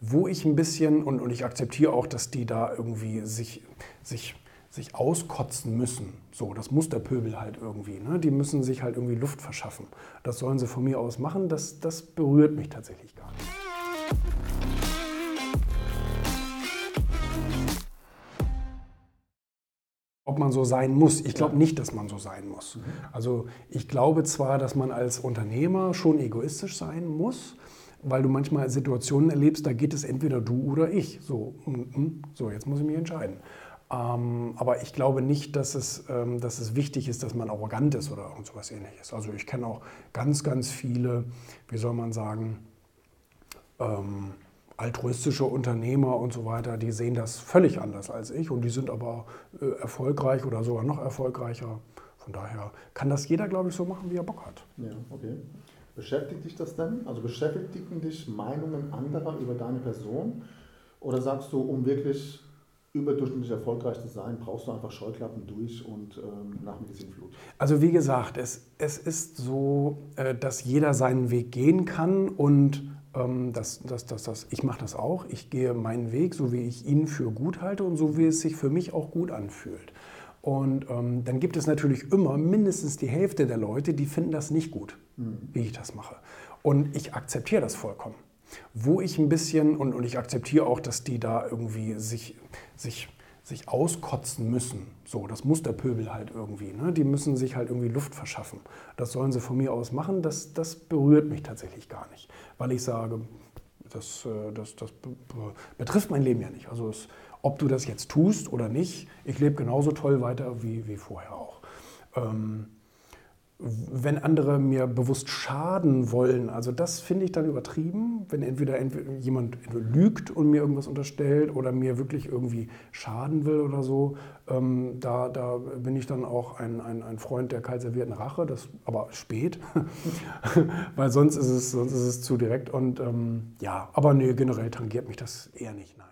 wo ich ein bisschen, und, und ich akzeptiere auch, dass die da irgendwie sich, sich, sich auskotzen müssen. So, das muss der Pöbel halt irgendwie. Ne? Die müssen sich halt irgendwie Luft verschaffen. Das sollen sie von mir aus machen. Das, das berührt mich tatsächlich gar nicht. ob man so sein muss. Ich glaube nicht, dass man so sein muss. Also ich glaube zwar, dass man als Unternehmer schon egoistisch sein muss, weil du manchmal Situationen erlebst, da geht es entweder du oder ich. So, mm, mm, so jetzt muss ich mich entscheiden. Ähm, aber ich glaube nicht, dass es, ähm, dass es wichtig ist, dass man arrogant ist oder irgend sowas ähnliches. Also ich kenne auch ganz, ganz viele, wie soll man sagen, ähm, altruistische Unternehmer und so weiter, die sehen das völlig anders als ich und die sind aber äh, erfolgreich oder sogar noch erfolgreicher. Von daher kann das jeder, glaube ich, so machen, wie er Bock hat. Ja, okay. Beschäftigt dich das denn? Also beschäftigen dich Meinungen anderer über deine Person? Oder sagst du, um wirklich überdurchschnittlich erfolgreich zu sein, brauchst du einfach Scheuklappen durch und ähm, nach Medizinflut? Also wie gesagt, es, es ist so, äh, dass jeder seinen Weg gehen kann und ähm, das, das, das, das, ich mache das auch. Ich gehe meinen Weg, so wie ich ihn für gut halte und so wie es sich für mich auch gut anfühlt. Und ähm, dann gibt es natürlich immer mindestens die Hälfte der Leute, die finden das nicht gut, mhm. wie ich das mache. Und ich akzeptiere das vollkommen. Wo ich ein bisschen, und, und ich akzeptiere auch, dass die da irgendwie sich, sich sich auskotzen müssen. So, das muss der Pöbel halt irgendwie. Ne? Die müssen sich halt irgendwie Luft verschaffen. Das sollen sie von mir aus machen. Das, das berührt mich tatsächlich gar nicht, weil ich sage, das, äh, das, das betrifft mein Leben ja nicht. Also es, ob du das jetzt tust oder nicht, ich lebe genauso toll weiter wie, wie vorher auch. Ähm, wenn andere mir bewusst schaden wollen, also das finde ich dann übertrieben, wenn entweder, entweder jemand lügt und mir irgendwas unterstellt oder mir wirklich irgendwie schaden will oder so, ähm, da, da bin ich dann auch ein, ein, ein Freund der kalt servierten Rache, das aber spät, weil sonst ist, es, sonst ist es zu direkt und ähm, ja, aber nee, generell tangiert mich das eher nicht, nein.